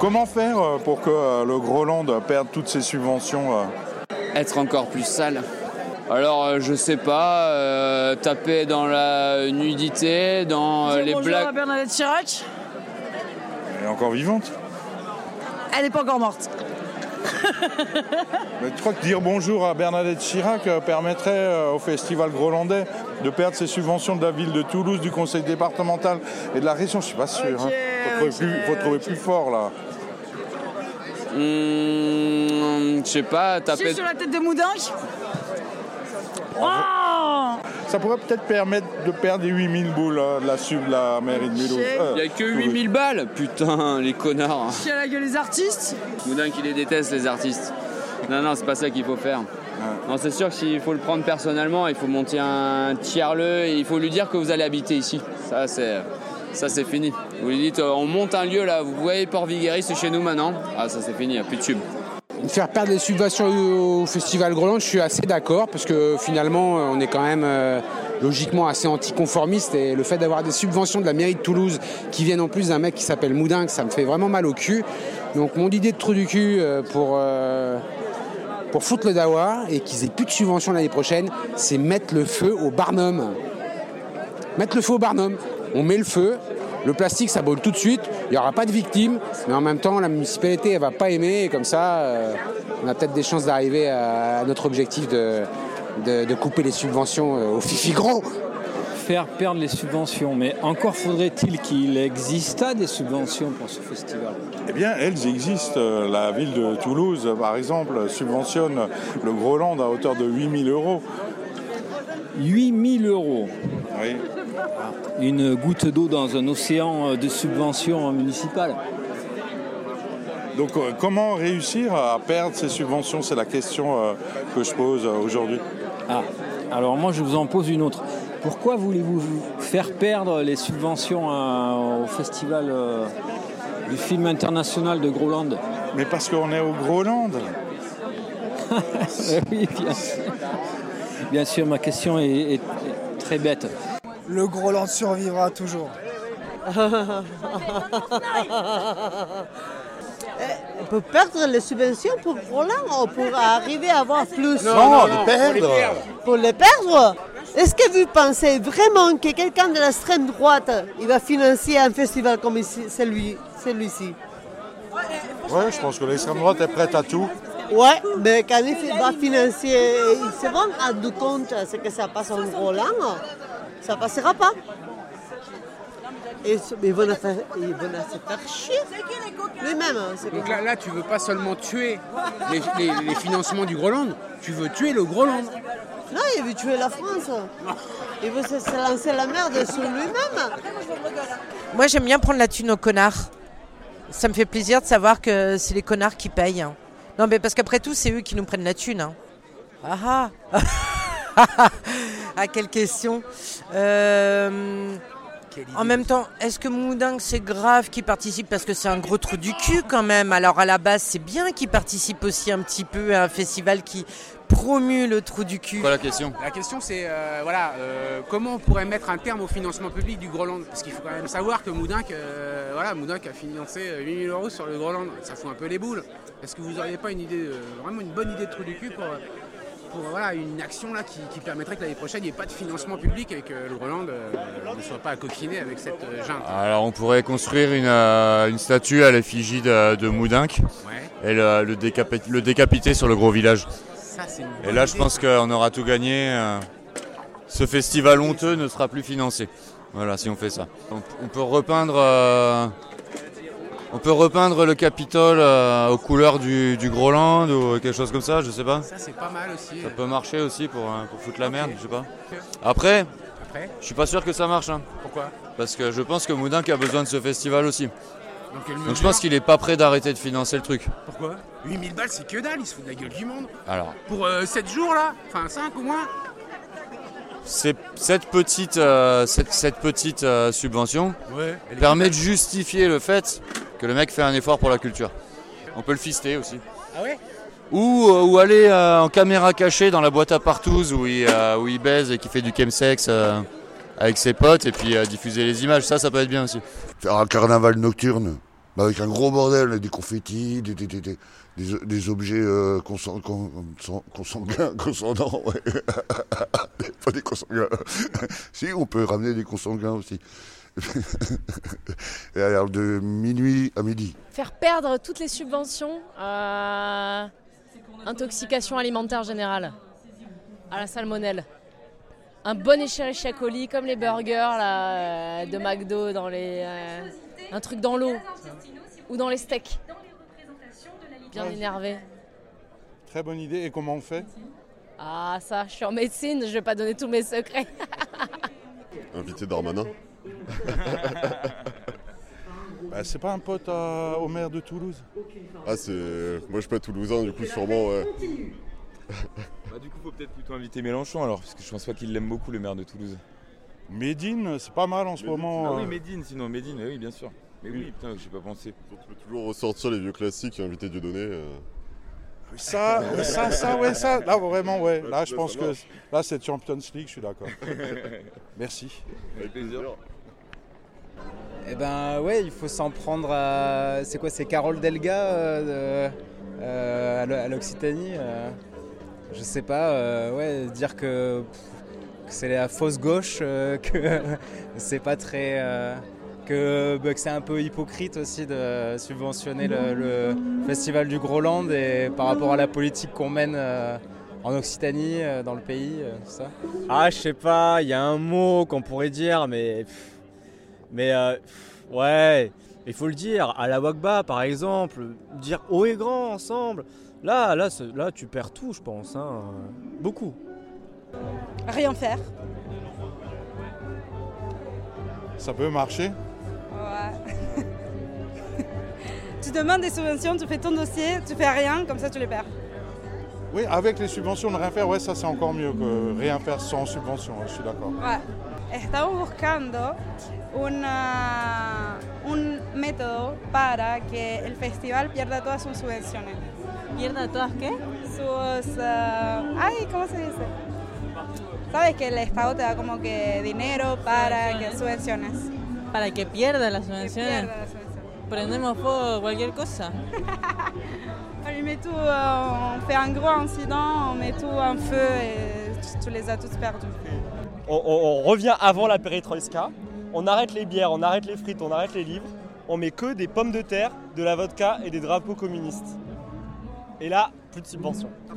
Comment faire euh, pour que euh, le Groland perde toutes ses subventions euh Être encore plus sale. Alors, je sais pas, euh, taper dans la nudité, dans euh, les Bonjour blagues. à Bernadette Chirac. Elle est encore vivante Elle n'est pas encore morte. Mais tu crois que dire bonjour à Bernadette Chirac permettrait au festival grolandais de perdre ses subventions de la ville de Toulouse, du conseil départemental et de la région? Je suis pas sûr. Il faut, trouver ok, plus, faut trouver plus fort là. Hmm, je sais pas, taper. sur la tête de Moudinque. Oh Ça pourrait peut-être permettre de perdre les 8000 boules euh, de la sub de la mairie de Mulhouse. Euh, Il y a que Toulouse. 8000 balles Putain, les connards. Chier à la gueule des artistes. Moudin qui les déteste, les artistes. Non, non, c'est pas ça qu'il faut faire. Non, c'est sûr que s'il faut le prendre personnellement, il faut monter un tiers-le et il faut lui dire que vous allez habiter ici. Ça, c'est. Ça c'est fini. Vous lui dites, euh, on monte un lieu là, vous voyez Port Viguerie, c'est chez nous maintenant. Ah ça c'est fini, il n'y a plus de tube. Faire perdre les subventions au Festival Groland, je suis assez d'accord parce que finalement, euh, on est quand même euh, logiquement assez anticonformiste et le fait d'avoir des subventions de la mairie de Toulouse qui viennent en plus d'un mec qui s'appelle Moudingue, ça me fait vraiment mal au cul. Donc mon idée de trou du cul pour, pour foutre le dawa et qu'ils aient plus de subventions l'année prochaine, c'est mettre le feu au Barnum. Mettre le feu au Barnum. On met le feu, le plastique ça brûle tout de suite, il n'y aura pas de victimes, mais en même temps la municipalité elle va pas aimer et comme ça euh, on a peut-être des chances d'arriver à, à notre objectif de, de, de couper les subventions euh, au fifi gros. Faire perdre les subventions, mais encore faudrait-il qu'il exista des subventions pour ce festival? Eh bien, elles existent. Euh, La ville de Toulouse, par exemple, subventionne le Groland à hauteur de 8000 euros. 8000 euros, Oui. Une goutte d'eau dans un océan de subventions municipales. Donc, euh, comment réussir à perdre ces subventions? C'est la question euh, que je pose euh, aujourd'hui. Ah, alors moi je vous en pose une autre. Pourquoi voulez-vous faire perdre les subventions à- au festival euh, du film international de Groland Mais parce qu'on est au Groland. Oui, bien sûr. Bien sûr, ma question est, est- est très bête. Le Groland survivra toujours. On peut perdre les subventions pour Roland ou pour arriver à avoir plus? Non, de perdre. Pour les perdre? Est-ce que vous pensez vraiment que quelqu'un de l'extrême droite il va financer un festival comme ici, celui, celui-ci? Oui, je pense que l'extrême droite est prête à tout. Ouais, mais quand il va financer, ils se vont rendre compte ce que ça passe en Roland, ça passera pas. Et ils vont se faire chier. Hein, Donc là, là, tu veux pas seulement tuer les, les- les financements du Groland, tu veux tuer le Groland. Non, il veut tuer la France. Il veut se, se lancer la merde sur lui-même. Moi, j'aime bien prendre la thune aux connards. Ça me fait plaisir de savoir que c'est les connards qui payent. hein. Non, mais parce qu'après tout, c'est eux qui nous prennent la thune. hein. Ah ah Ah, quelle question Euh, En même temps, est-ce que Moudingue, c'est grave qu'il participe Parce que c'est un gros trou du cul quand même? Alors à la base, c'est bien qu'il participe aussi un petit peu à un festival qui promue le trou du cul. Quoi la question? La question c'est euh, voilà, euh, comment on pourrait mettre un terme au financement public du Groland Parce qu'il faut quand même savoir que Moudinque, euh, voilà, a financé euh, 8000 euros sur le Groland. Ça fout un peu les boules. Est-ce que vous n'auriez pas une idée, euh, vraiment une bonne idée de trou du cul pour, pour voilà, une action là, qui, qui permettrait que l'année prochaine il n'y ait pas de financement public et que le Groland euh, ne soit pas coquiné avec cette euh, junte Alors on pourrait construire une, euh, une statue à l'effigie de, de Moudinque Ouais. et le, le, décapi- le décapiter sur le gros village. Ça, Et là je pense qu'on aura tout gagné. euh, Ce festival honteux ne sera plus financé. Voilà, si on fait ça. On, on peut repeindre, on peut repeindre le Capitole euh, aux couleurs du, du Groland ou quelque chose comme ça, je sais pas. Ça c'est pas mal aussi. Ça peut marcher aussi pour, euh, pour foutre la merde, je sais pas. Après, Après je suis pas sûr que ça marche. hein. Pourquoi? Parce que je pense que Moudinque a besoin de ce festival aussi. Donc je pense qu'il est pas prêt d'arrêter de financer le truc. Pourquoi? 8000 balles, c'est que dalle, ils se foutent de la gueule du monde. Alors, Pour 7 jours là? Enfin 5 au moins? C'est- cette petite, euh, cette, cette petite euh, subvention Ouais. Permet de justifier le fait que le mec fait un effort pour la culture. On peut le fister aussi. Ah ouais? Ou, euh, ou aller euh, en caméra cachée dans la boîte à partouze où il, euh, où il baise et qui fait du chemsex euh, avec ses potes et puis euh, diffuser les images. Ça, ça peut être bien aussi. Faire un carnaval nocturne bah, avec un gros bordel, des confettis, des, des, des, des, objets consan- con- consan- consanguins, consondants, ouais. Pas des consanguins. si, on peut ramener des consanguins aussi. Et alors de minuit à midi. Faire perdre toutes les subventions à intoxication alimentaire générale, à la salmonelle. Un bon Escherichia coli comme les burgers là, euh, de McDo, dans les, euh, un truc dans l'eau ou dans les steaks. Bien énervé. Très bonne idée. Et comment on fait? Ah ça, je suis en médecine, je vais pas donner tous mes secrets. Invité Darmanin. Bah, C'est pas un pote à- au maire de Toulouse Ah, c'est. Moi, je suis pas toulousain, du coup, sûrement, ouais. Bah, du coup, faut peut-être plutôt inviter Mélenchon alors, parce que je pense pas qu'il l'aime beaucoup le maire de Toulouse. Médine, c'est pas mal en ce moment. Ah oui, euh. Médine, sinon Médine, oui, bien sûr. Mais oui, putain, j'ai pas pensé. On peut toujours ressortir les vieux classiques et inviter Dieudonné. euh. Ça, ça, ça, ouais, ça. Là, vraiment, ouais. Là, je pense que là, c'est Champions League, je suis d'accord. Merci. Avec plaisir. Eh ben ouais, il faut s'en prendre à. C'est quoi C'est Carole Delga euh, euh, à l'O- à l'Occitanie euh, Je sais pas, ouais, dire que, c'est la fausse gauche, que c'est pas très. que, bah, que c'est un peu hypocrite aussi de subventionner le, festival du Groland et par rapport à la politique qu'on mène en Occitanie, dans le pays, tout ça. Ah, je sais pas, il y a un mot qu'on pourrait dire, mais. Mais. euh, pff, ouais, il faut le dire. À la Wagba, par exemple, dire haut et grand ensemble. Là, là, là tu perds tout, je pense. hein, Beaucoup. Rien faire. Ça peut marcher Ouais. tu demandes des subventions, tu fais ton dossier, tu fais rien, comme ça tu les perds. Oui, avec les subventions, ne rien faire, ouais, ça c'est encore mieux que rien faire sans subvention, ouais, je suis d'accord. Ouais. Estamos buscando una, un método para que el festival pierda todas sus subvenciones. ¿Pierda todas qué? Sus... ah, ay, ¿cómo se dice? Sabes que el Estado te da como que dinero para que subvenciones. Para que pierda las subvenciones. pierda las subvenciones. Prendemos fuego cualquier cosa. On met tout, on fait un gros incident, on met tout en feu et tu, tu les as tous perdus. On, on- on revient avant la perestroïka, on arrête les bières, on arrête les frites, on arrête les livres, on met que des pommes de terre, de la vodka et des drapeaux communistes. Et là, plus de subventions.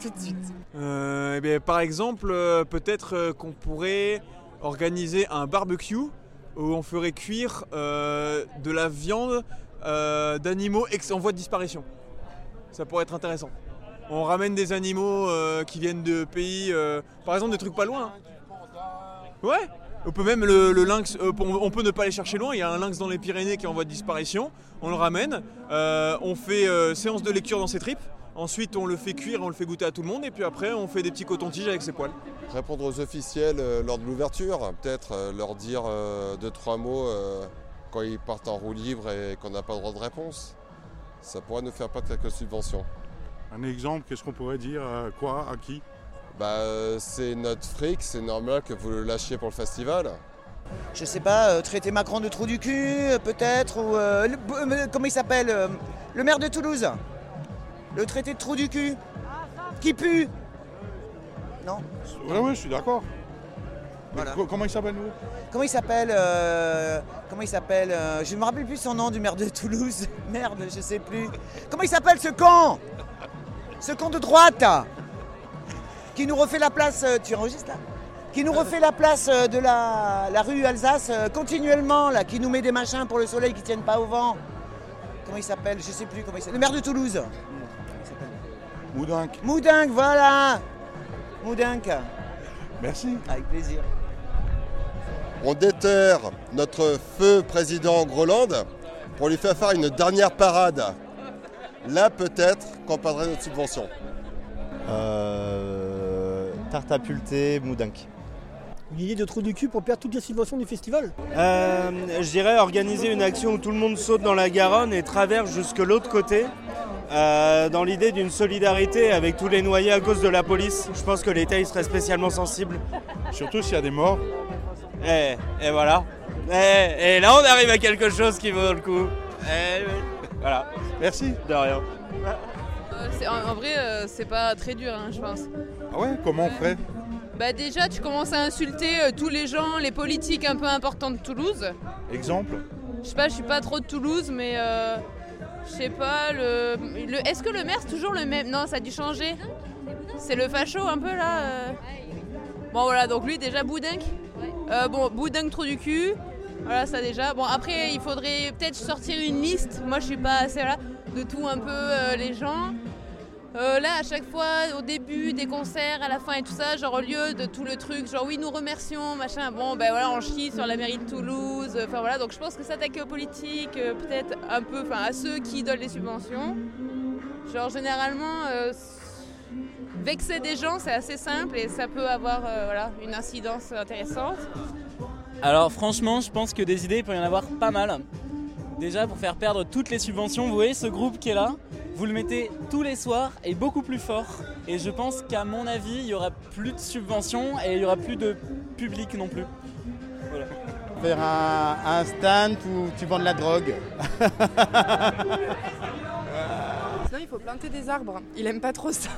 Tout de suite. Euh, eh bien, par exemple, euh, peut-être euh, qu'on pourrait organiser un barbecue où on ferait cuire euh, de la viande euh, d'animaux en voie de disparition. Ça pourrait être intéressant. On ramène des animaux euh, qui viennent de pays, euh, par exemple des trucs pas loin. Ouais, on peut même le, lynx, euh, on, peut ne pas aller chercher loin, il y a un lynx dans les Pyrénées qui est en voie de disparition, on le ramène, on fait séance de lecture dans ses tripes, ensuite on le fait cuire, on le fait goûter à tout le monde, et puis après on fait des petits cotons-tiges avec ses poils. Répondre aux officiels lors de l'ouverture, peut-être leur dire deux, trois mots quand ils partent en roue libre et qu'on n'a pas le droit de réponse. Ça pourrait nous faire perdre quelques subventions. Un exemple, qu'est-ce qu'on pourrait dire euh, Quoi À qui? Bah, euh, c'est notre fric, c'est normal que vous le lâchiez pour le festival. Je sais pas, euh, traiter Macron de trou du cul, peut-être, ou euh, le- euh, comment il s'appelle euh, Le maire de Toulouse? Le traité de trou du cul? Qui pue? Non Ouais, ouais, je suis d'accord. Voilà. Comment il s'appelle nous Comment il s'appelle euh, Comment il s'appelle euh, Je ne me rappelle plus son nom du maire de Toulouse. Merde, je sais plus. Comment il s'appelle ce con? Ce con de droite Qui nous refait la place. euh, tu enregistres là Qui nous refait la place euh, de la, la rue Alsace euh, continuellement, là, qui nous met des machins pour le soleil qui tiennent pas au vent. Comment il s'appelle? Je sais plus comment il s'appelle. Le maire de Toulouse. Moudinque. Moudinque, voilà Moudinque. Merci. Avec plaisir. On déterre notre feu président Groland pour lui faire faire une dernière parade. Là, peut-être qu'on perdrait notre subvention. Euh, tarte à moudinque. Une idée de trou du cul pour perdre toutes les subventions du festival? Euh, je dirais organiser une action où tout le monde saute dans la Garonne et traverse jusque l'autre côté. euh, dans l'idée d'une solidarité avec tous les noyés à cause de la police. Je pense que l'État il serait spécialement sensible. Surtout s'il y a des morts. Et, et voilà. Et, et là on arrive à quelque chose qui vaut le coup. Eh. Voilà. Merci. De rien. Euh, en, en vrai, euh, c'est pas très dur, hein, je pense. Ah ouais Comment on ferait? Bah déjà, tu commences à insulter euh, tous les gens, les politiques un peu importants de Toulouse. Exemple? Je sais pas, je suis pas trop de Toulouse, mais euh, je sais pas. Le, le- Est-ce que le maire c'est toujours le même? Non, ça a dû changer. C'est le facho un peu là. euh. Bon voilà, donc lui déjà Boudinque. Euh, bon, Boudinque trop du cul. Voilà, ça déjà. Bon après, il faudrait peut-être sortir une liste. Moi, je suis pas assez là de tout un peu euh, les gens. Euh, là, à chaque fois, au début des concerts, à la fin et tout ça, genre au lieu de tout le truc, genre oui, nous remercions, machin, bon, ben voilà, on chie sur la mairie de Toulouse, euh, enfin voilà, donc je pense que s'attaquer aux politiques, peut-être un peu, enfin à ceux qui donnent les subventions, genre généralement, vexer des gens, c'est assez simple et ça peut avoir, voilà, une incidence intéressante. Alors franchement, je pense que des idées, il peut y en avoir pas mal. Déjà, pour faire perdre toutes les subventions, vous voyez ce groupe qui est là, vous le mettez tous les soirs et beaucoup plus fort. Et je pense qu'à mon avis, il y aura plus de subventions et il y aura plus de public non plus. Voilà. Faire un, un stand où tu vends de la drogue. Sinon, il faut planter des arbres. Il aime pas trop ça.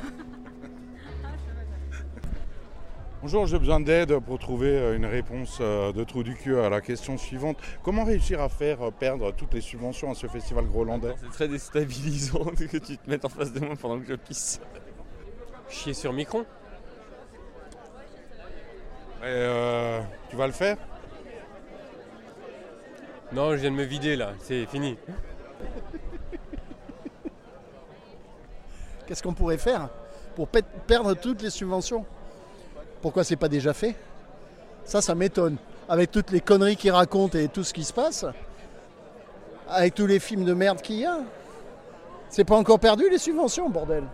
Bonjour, j'ai besoin d'aide pour trouver euh, une réponse euh, de trou du cul à la question suivante. Comment réussir à faire euh, perdre toutes les subventions à ce festival grolandais? C'est très déstabilisant que tu te mettes en face de moi pendant que je pisse. Chier sur Micron? Et, euh, Tu vas le faire? Non, je viens de me vider là, c'est fini. Qu'est-ce qu'on pourrait faire pour pe- perdre toutes les subventions? Pourquoi c'est pas déjà fait? Ça, ça m'étonne. Avec toutes les conneries qu'ils racontent et tout ce qui se passe, avec tous les films de merde qu'il y a, c'est pas encore perdu les subventions, bordel?